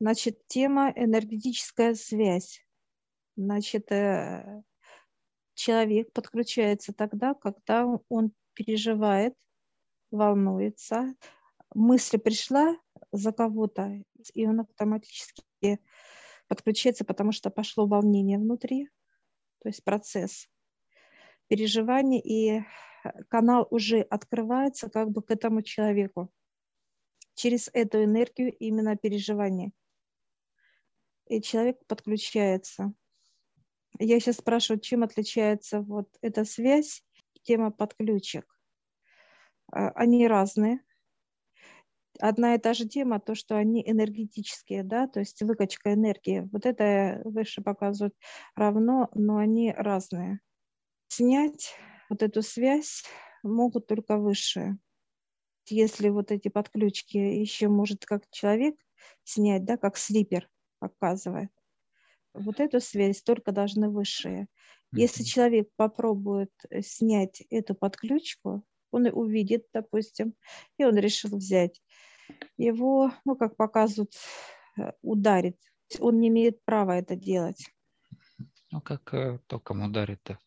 Значит, тема энергетическая связь. Значит, э, человек подключается тогда, когда он переживает, волнуется, мысль пришла за кого-то, и он автоматически подключается, потому что пошло волнение внутри, то есть процесс переживания, и канал уже открывается как бы к этому человеку через эту энергию именно переживания. И человек подключается. Я сейчас спрашиваю, чем отличается вот эта связь, тема подключек. А, они разные. Одна и та же тема, то, что они энергетические, да, то есть выкачка энергии. Вот это выше показывают равно, но они разные. Снять вот эту связь могут только высшие. Если вот эти подключки еще может как человек снять, да, как слипер показывает, вот эту связь только должны высшие. Если человек попробует э, снять эту подключку, он увидит, допустим, и он решил взять его, ну, как показывают, э, ударить. Он не имеет права это делать. Ну, как э, током ударит-то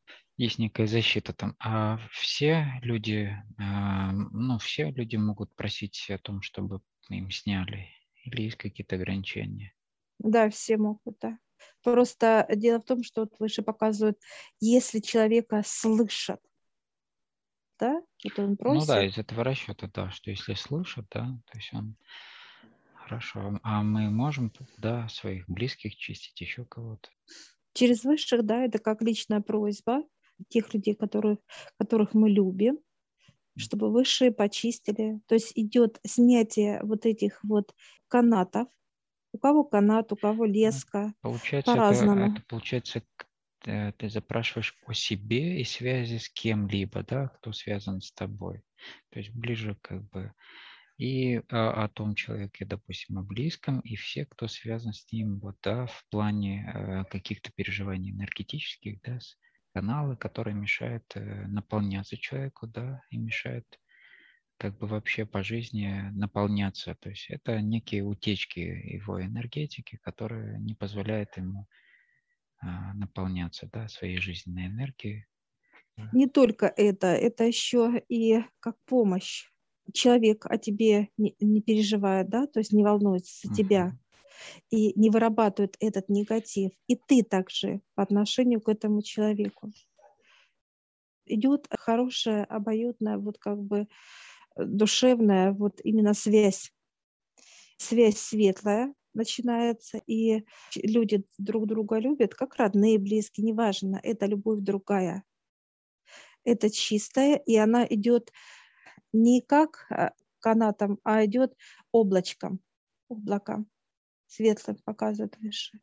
есть некая защита там. А все люди, а, ну, все люди могут просить о том, чтобы им сняли? Или есть какие-то ограничения? Да, все могут, да. Просто дело в том, что вот выше показывают, если человека слышат, да, это он просит. Ну да, из этого расчета, да, что если слышат, да, то есть он Хорошо. А мы можем, да, своих близких чистить, еще кого-то? Через высших, да, это как личная просьба тех людей, которых, которых мы любим, чтобы высшие почистили. То есть идет снятие вот этих вот канатов. У кого канат, у кого леска. Получается, по-разному. Это, это получается, э, ты запрашиваешь о себе и связи с кем-либо, да, кто связан с тобой. То есть ближе как бы и о, о том человеке, допустим, о близком, и все, кто связан с ним, вот, да, в плане э, каких-то переживаний энергетических, да, каналы, которые мешают э, наполняться человеку, да, и мешают как бы вообще по жизни наполняться. То есть это некие утечки его энергетики, которые не позволяют ему а, наполняться да, своей жизненной энергией. Не только это, это еще и как помощь. Человек о тебе не, не переживает, да, то есть не волнуется за uh-huh. тебя и не вырабатывают этот негатив, и ты также по отношению к этому человеку. Идет хорошая, обоюдная, вот как бы душевная вот именно связь. Связь светлая начинается, и люди друг друга любят, как родные, близкие, неважно, это любовь другая. Это чистая, и она идет не как а, канатом, а идет облачком, облаком светлым показывает выше.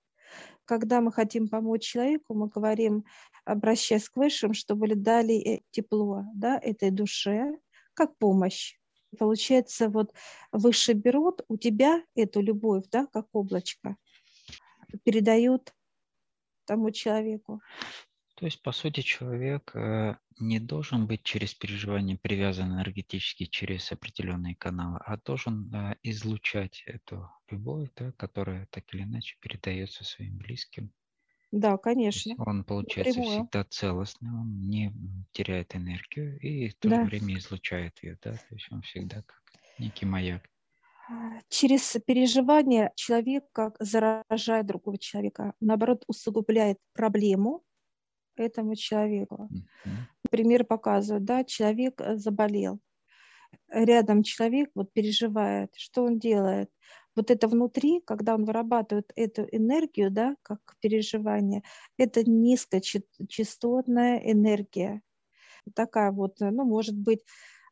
Когда мы хотим помочь человеку, мы говорим, обращаясь к высшим, чтобы дали э, тепло да, этой душе, как помощь. Получается, вот выше берут у тебя эту любовь, да, как облачко, передают тому человеку. То есть, по сути, человек э, не должен быть через переживание привязан энергетически через определенные каналы, а должен э, излучать эту любовь, да, которая так или иначе передается своим близким. Да, конечно. Он получается Прямую. всегда целостный, он не теряет энергию и в то да. же время излучает ее, да, то есть он всегда как некий маяк. А, через переживание человек как заражает другого человека, наоборот, усугубляет проблему, этому человеку. Пример показывает, да, человек э, заболел, рядом человек вот переживает, что он делает. Вот это внутри, когда он вырабатывает эту энергию, да, как переживание, это низкочастотная энергия. Такая вот, ну, может быть,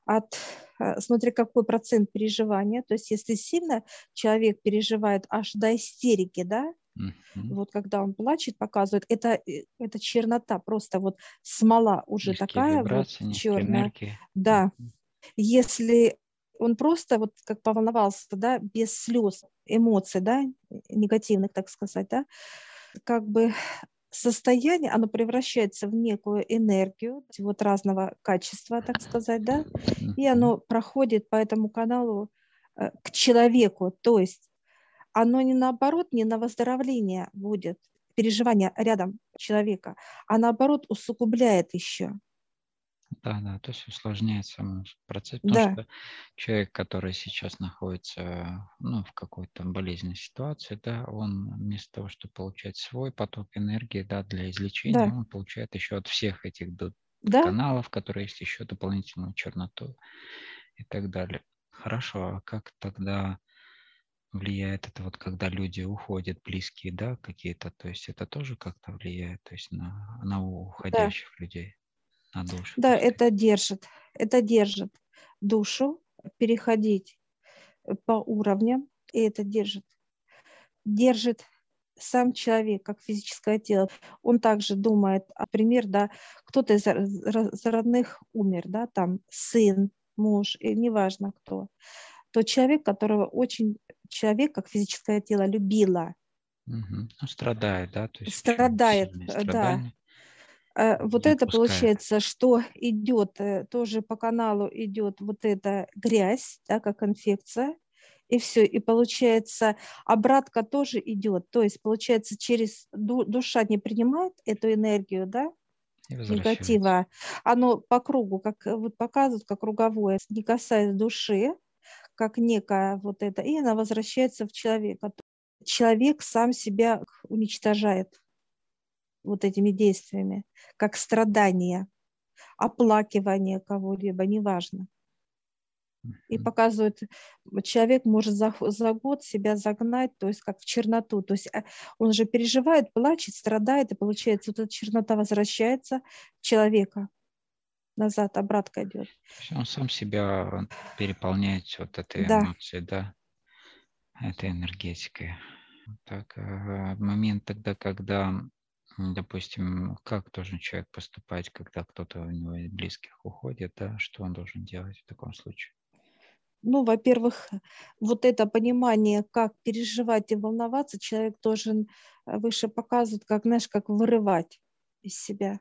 от, э, смотри, какой процент переживания. То есть, если сильно человек переживает аж до истерики, да, Uh-huh. Вот когда он плачет, показывает, это, э, это чернота, просто вот смола уже низкие такая вот черная. Да. Uh-huh. Если он просто вот как поволновался, да, без слез, эмоций, да, негативных, так сказать, да, как бы состояние, оно превращается в некую энергию вот разного качества, так сказать, да, и оно проходит по этому каналу э, к человеку, то есть оно не наоборот, не на выздоровление будет, переживание рядом человека, а наоборот усугубляет еще. Да, да, то есть усложняет сам процесс, потому да. что человек, который сейчас находится ну, в какой-то болезненной ситуации, да, он вместо того, чтобы получать свой поток энергии да, для излечения, да. он получает еще от всех этих да? каналов, которые есть еще дополнительную черноту и так далее. Хорошо, а как тогда влияет это вот, когда люди уходят, близкие, да, какие-то, то есть это тоже как-то влияет, то есть на, на уходящих да. людей? На душу. Да, это держит, это держит душу переходить по уровням, и это держит. Держит сам человек, как физическое тело, он также думает, например, да, кто-то из, родных умер, да, там сын, муж, и неважно кто, то человек, которого очень человек, как физическое тело, любила. Угу. Страдает, да? То есть страдает, да. Вот не это получается, что идет, э, тоже по каналу идет вот эта грязь, да, как инфекция, и все, и получается обратка тоже идет, то есть получается через душа не принимает эту энергию, да, негатива, оно по кругу, как э, вот показывают, как круговое, не касаясь души, как некая вот это, и она возвращается в человека. Человек сам себя уничтожает вот этими действиями, как страдание, оплакивание кого-либо, неважно. И показывает, человек может за, за год себя загнать, то есть как в черноту. То есть э, он же переживает, плачет, страдает, и получается, вот эта чернота возвращается человека назад, обратка идет. Он сам себя переполняет вот этой да. эмоцией, да, этой энергетикой. Так, э, момент тогда, когда Допустим, как должен человек поступать, когда кто-то у него из близких уходит, да, что он должен делать в таком случае? Ну, во-первых, вот это понимание, как переживать и волноваться, человек должен э, выше показывать, как, знаешь, как вырывать из себя.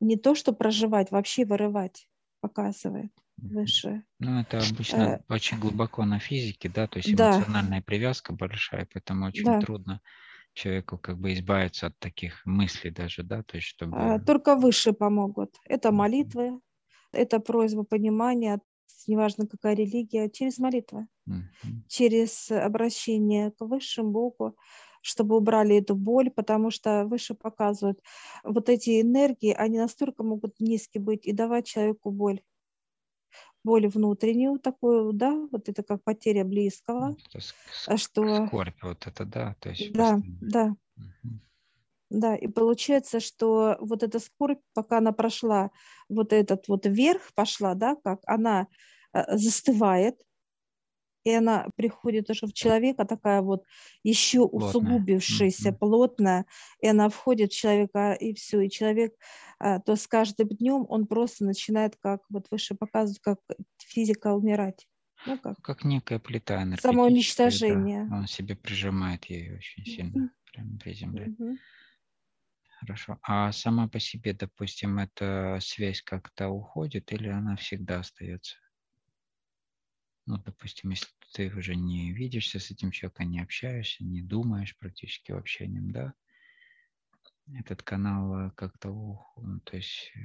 Не то, что проживать, вообще вырывать показывает выше. Ну, это обычно э, очень глубоко на физике, да, то есть эмоциональная да. привязка большая, поэтому очень да. трудно человеку как бы избавиться от таких мыслей даже, да, то есть чтобы... А, только выше помогут. Это молитвы, это просьба понимания, неважно какая религия, через молитвы, mm-hmm. через обращение к высшему Богу, чтобы убрали эту боль, потому что выше показывают, вот эти энергии, они настолько могут низкие быть и давать человеку боль боль внутреннюю такую, да, вот это как потеря близкого, это а что скорбь вот это, да, то есть да, постоянно. да, угу. да, и получается, что вот эта скорбь, пока она прошла, вот этот вот вверх пошла, да, как она э, застывает, и она приходит уже в человека такая вот еще плотная. усугубившаяся, mm-hmm. плотная, и она входит в человека, и все, и человек, а, то с каждым днем он просто начинает, как вот выше показывают, как физика умирать. Ну, как? как некая плита Самоуничтожение. Да, он себе прижимает ее очень сильно, mm-hmm. прямо при земле. Mm-hmm. Хорошо. А сама по себе, допустим, эта связь как-то уходит или она всегда остается? Ну, допустим, если ты уже не видишься с этим человеком, не общаешься, не думаешь практически вообще о нем, да, этот канал э, как-то, ну, то есть э,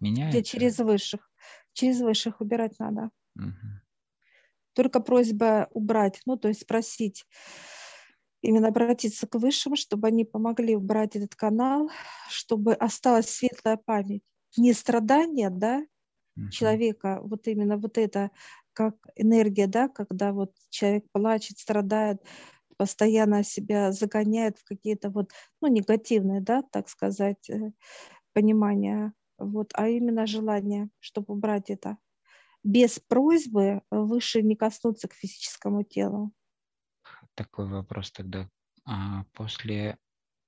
меняется? Где через высших. Через высших убирать надо. Угу. Только просьба убрать, ну, то есть спросить, именно обратиться к высшим, чтобы они помогли убрать этот канал, чтобы осталась светлая память. Не страдания, да, угу. человека, вот именно вот это как энергия, да, когда вот человек плачет, страдает, постоянно себя загоняет в какие-то вот, ну, негативные, да, так сказать, э, понимания, вот, а именно желание, чтобы убрать это. Без просьбы выше не коснуться к физическому телу. Такой вопрос тогда. А после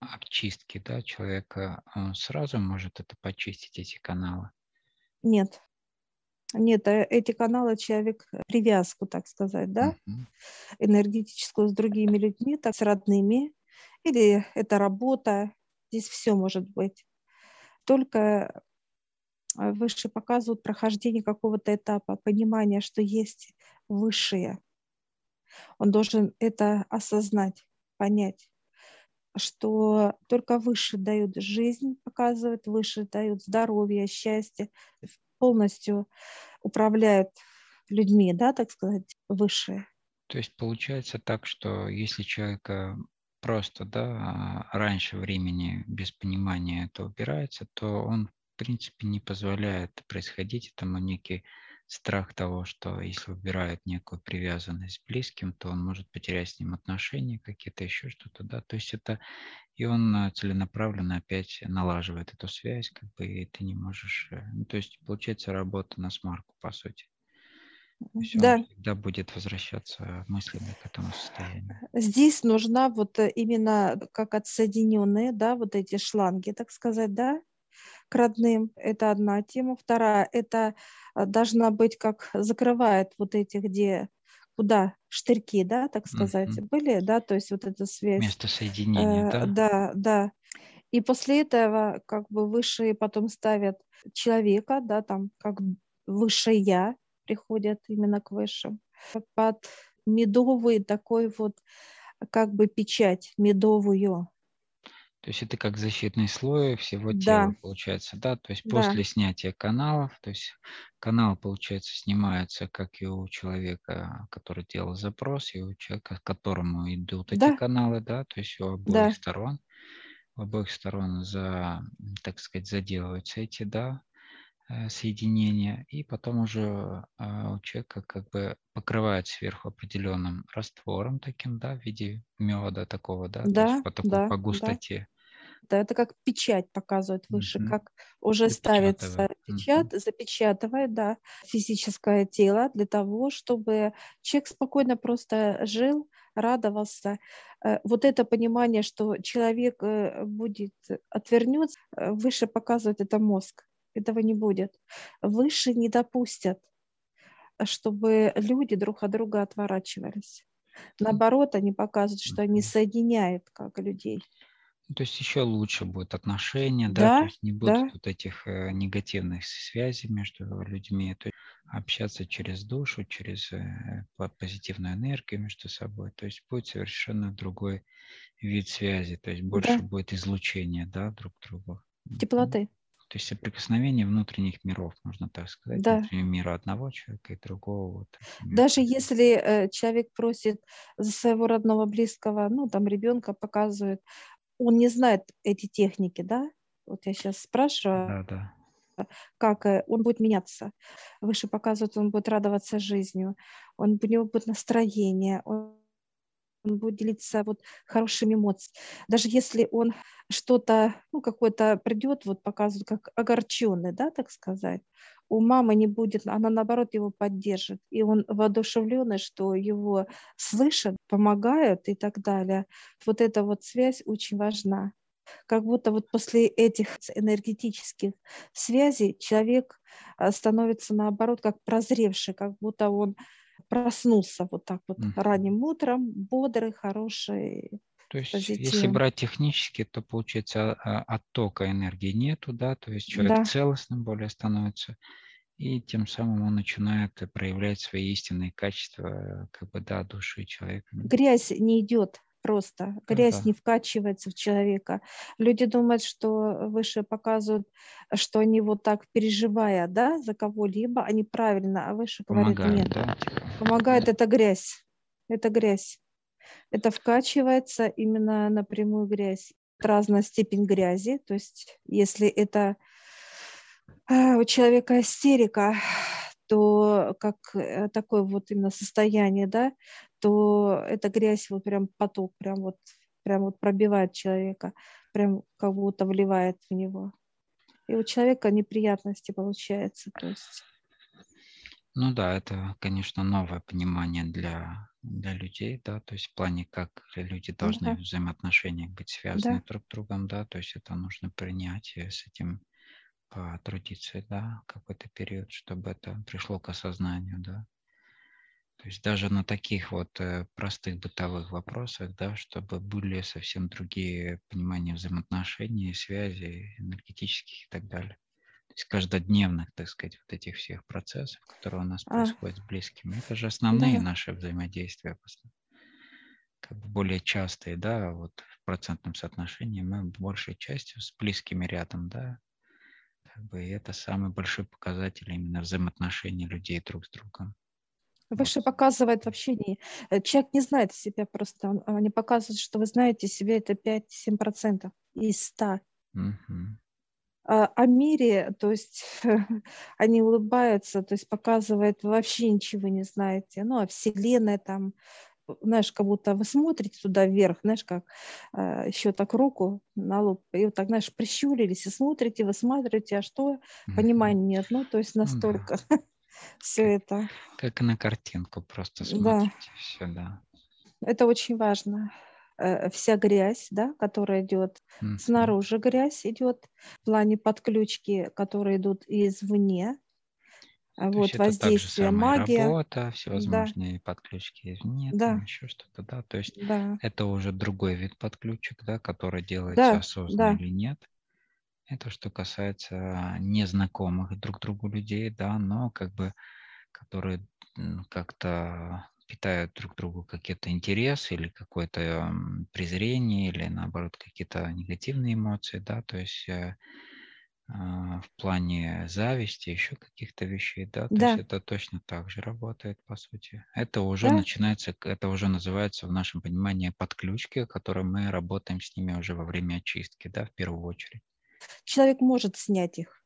обчистки, да, человека он сразу может это почистить, эти каналы? Нет. Нет, э, эти каналы человек э, привязку, так сказать, да, энергетическую с другими людьми, так с родными, или это работа, здесь все может быть. Только э, выше показывают прохождение какого-то этапа, понимание, что есть высшее. Он должен это осознать, понять, что только выше дают жизнь, показывают, выше дают здоровье, счастье, полностью управляют людьми, да, так сказать, высшие. То есть получается так, что если человека просто, да, раньше времени без понимания это убирается, то он, в принципе, не позволяет происходить этому некий страх того, что если убирает некую привязанность к близким, то он может потерять с ним отношения какие-то, еще что-то, да, то есть это, и он э, целенаправленно опять налаживает эту связь, как бы, и ты не можешь, э, ну, то есть получается работа на смарку, по сути. Есть да. всегда будет возвращаться мыслями к этому состоянию. Здесь нужна вот э, именно как отсоединенные, да, вот эти шланги, так сказать, да, к родным. Это одна тема. Вторая, это а, должна быть как закрывает вот эти, где куда штырьки, да, так сказать, mm-hmm. были, да, то есть вот эта связь. Место соединения, э, да? Да, да. И после этого как бы высшие потом ставят человека, да, там как высшее я приходят именно к высшим. Под медовый такой вот как бы печать медовую. То есть это как защитный слой всего тела, да. получается, да? То есть да. после снятия каналов, то есть канал, получается, снимается, как и у человека, который делал запрос, и у человека, к которому идут эти да. каналы, да, то есть у обоих да. сторон, у обоих сторон за, так сказать, заделываются эти, да, э, соединения, и потом уже а, у человека как бы покрывает сверху определенным раствором таким, да, в виде меда такого, да, да то есть по такой да, по густоте. Да. Это как печать показывает выше, mm-hmm. как уже ставится печать, mm-hmm. запечатывает, да, физическое тело для того, чтобы человек спокойно просто жил, радовался. Э, вот это понимание, что человек э, будет отвернется, э, выше показывает это мозг. Этого не будет. Выше не допустят чтобы люди друг от друга отворачивались. Наоборот, они показывают, что они соединяют как людей. Ну, то есть еще лучше будет отношения, да, да то есть не будет да. вот этих э, негативных связей между людьми, то есть общаться через душу, через э, позитивную энергию между собой, то есть будет совершенно другой вид связи, то есть больше да. будет излучения, да, друг к другу. Теплоты. То есть соприкосновение внутренних миров, можно так сказать, да. внутреннего мира одного человека и другого. Вот, Даже если э, человек просит за своего родного близкого, ну там ребенка показывает, он не знает эти техники, да? Вот я сейчас спрашиваю. Да, да как э, он будет меняться. Выше показывает, он будет радоваться жизнью, он, у него будет настроение, он он будет делиться вот хорошими эмоциями. Даже если он что-то, ну, какой-то придет, вот показывает, как огорченный, да, так сказать, у мамы не будет, она наоборот его поддержит, и он воодушевленный, что его слышат, помогают и так далее. Вот эта вот связь очень важна. Как будто вот после этих энергетических связей человек а, становится наоборот как прозревший, как будто он проснулся вот так вот mm. ранним утром, бодрый, хороший. То есть, позитивный. если брать технически, то получается а, оттока энергии нету, да, то есть человек да. целостным более становится, и тем самым он начинает проявлять свои истинные качества, как бы, да, души человека. Грязь не идет просто. Грязь ага. не вкачивается в человека. Люди думают, что выше показывают, что они вот так переживая, да, за кого-либо, они правильно, а выше говорит нет. Да? Помогает это грязь. Это грязь. Это вкачивается именно напрямую грязь. Разная степень грязи. То есть, если это э, у человека истерика, то как э, такое вот именно состояние, да, то эта грязь вот прям поток, прям вот, прям вот пробивает человека, прям как будто вливает в него. И у человека неприятности получается, то есть. Ну да, это, конечно, новое понимание для, для людей, да, то есть в плане, как люди должны да. взаимоотношения быть связаны да. друг с другом, да, то есть это нужно принять и с этим потрудиться, да, какой-то период, чтобы это пришло к осознанию, да. То есть даже на таких вот э, простых бытовых вопросах, да, чтобы были совсем другие понимания взаимоотношений, связи энергетических и так далее. Из каждодневных, так сказать, вот этих всех процессов, которые у нас а. происходят с близкими. Это же основные да. наши взаимодействия, как бы более частые, да, вот в процентном соотношении мы большей частью с близкими рядом, да, как бы это самый большой показатель именно взаимоотношений людей друг с другом. Выше показывает вообще не... Э, человек не знает себя просто. Он, они показывают, что вы знаете себя, это 5-7% из 100. Угу. А, о мире, то есть они улыбаются, то есть показывает, вообще ничего не знаете. Ну, а Вселенная там, знаешь, как будто вы смотрите туда вверх, знаешь, как э, еще так руку на лоб, и вот так, знаешь, прищурились и смотрите, вы смотрите, а что, понимания нет, ну, то есть настолько. Да. все это. Как на картинку просто смотрите, да. все, да. Это очень важно. Э, вся грязь, да, которая идет mm-hmm. снаружи, грязь идет в плане подключки, которые идут извне. То вот воздействие магии. Работа, всевозможные да. подключки извне, да. там еще что-то, да. То есть да. это уже другой вид подключек, да, который делается да. осознанно да. или нет. Это что касается незнакомых друг другу людей, да, но как бы, которые как-то питают друг другу какие-то интересы или какое-то презрение, или наоборот какие-то негативные эмоции, да, то есть э, а, в плане зависти, еще каких-то вещей, да, то да. есть это точно так же работает, по сути. Это уже да. начинается, это уже называется в нашем понимании подключки, которые мы работаем с ними уже во время очистки, да, в первую очередь человек может снять их.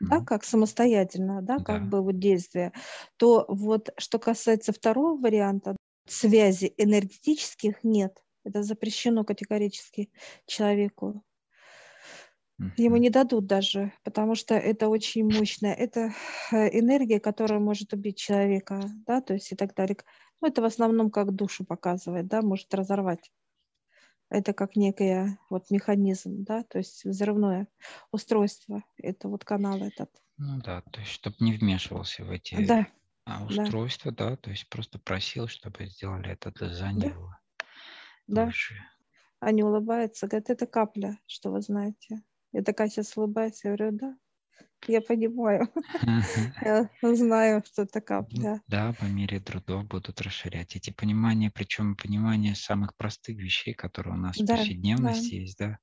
Да, как самостоятельно, да, да, как бы вот действие, то вот что касается второго варианта, связи энергетических нет. Это запрещено категорически человеку. Ему не дадут даже, потому что это очень мощная, это э, энергия, которая может убить человека, да, то есть и так далее. Ну, это в основном как душу показывает, да, может разорвать это как некая вот механизм, да, то есть взрывное устройство, это вот канал этот. Ну да, то есть чтобы не вмешивался в эти да. А, устройства, да. да, то есть просто просил, чтобы сделали это за него. Да. Дольше. Они улыбаются, говорят, это капля, что вы знаете. Я такая сейчас улыбаюсь, я говорю, да, я понимаю. Я знаю, что это капля. Да, по мере трудов будут расширять эти понимания, причем понимание самых простых вещей, которые у нас в повседневности есть, да,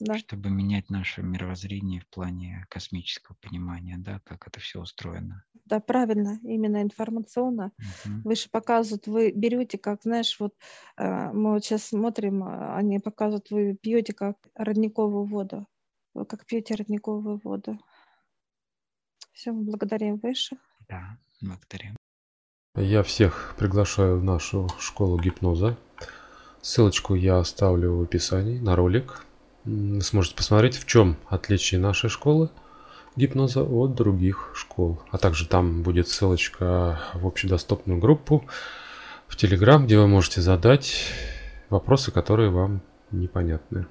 да. чтобы менять наше мировоззрение в плане космического понимания, да, как это все устроено. Да, правильно, именно информационно. Угу. Выше показывают, вы берете, как, знаешь, вот э, мы вот сейчас смотрим, а, они показывают, вы пьете как родниковую воду, вы как пьете родниковую воду. Все, мы благодарим высших. Да, благодарим. Я всех приглашаю в нашу школу гипноза. Ссылочку я оставлю в описании на ролик. Вы сможете посмотреть, в чем отличие нашей школы гипноза от других школ. А также там будет ссылочка в общедоступную группу в Телеграм, где вы можете задать вопросы, которые вам непонятны.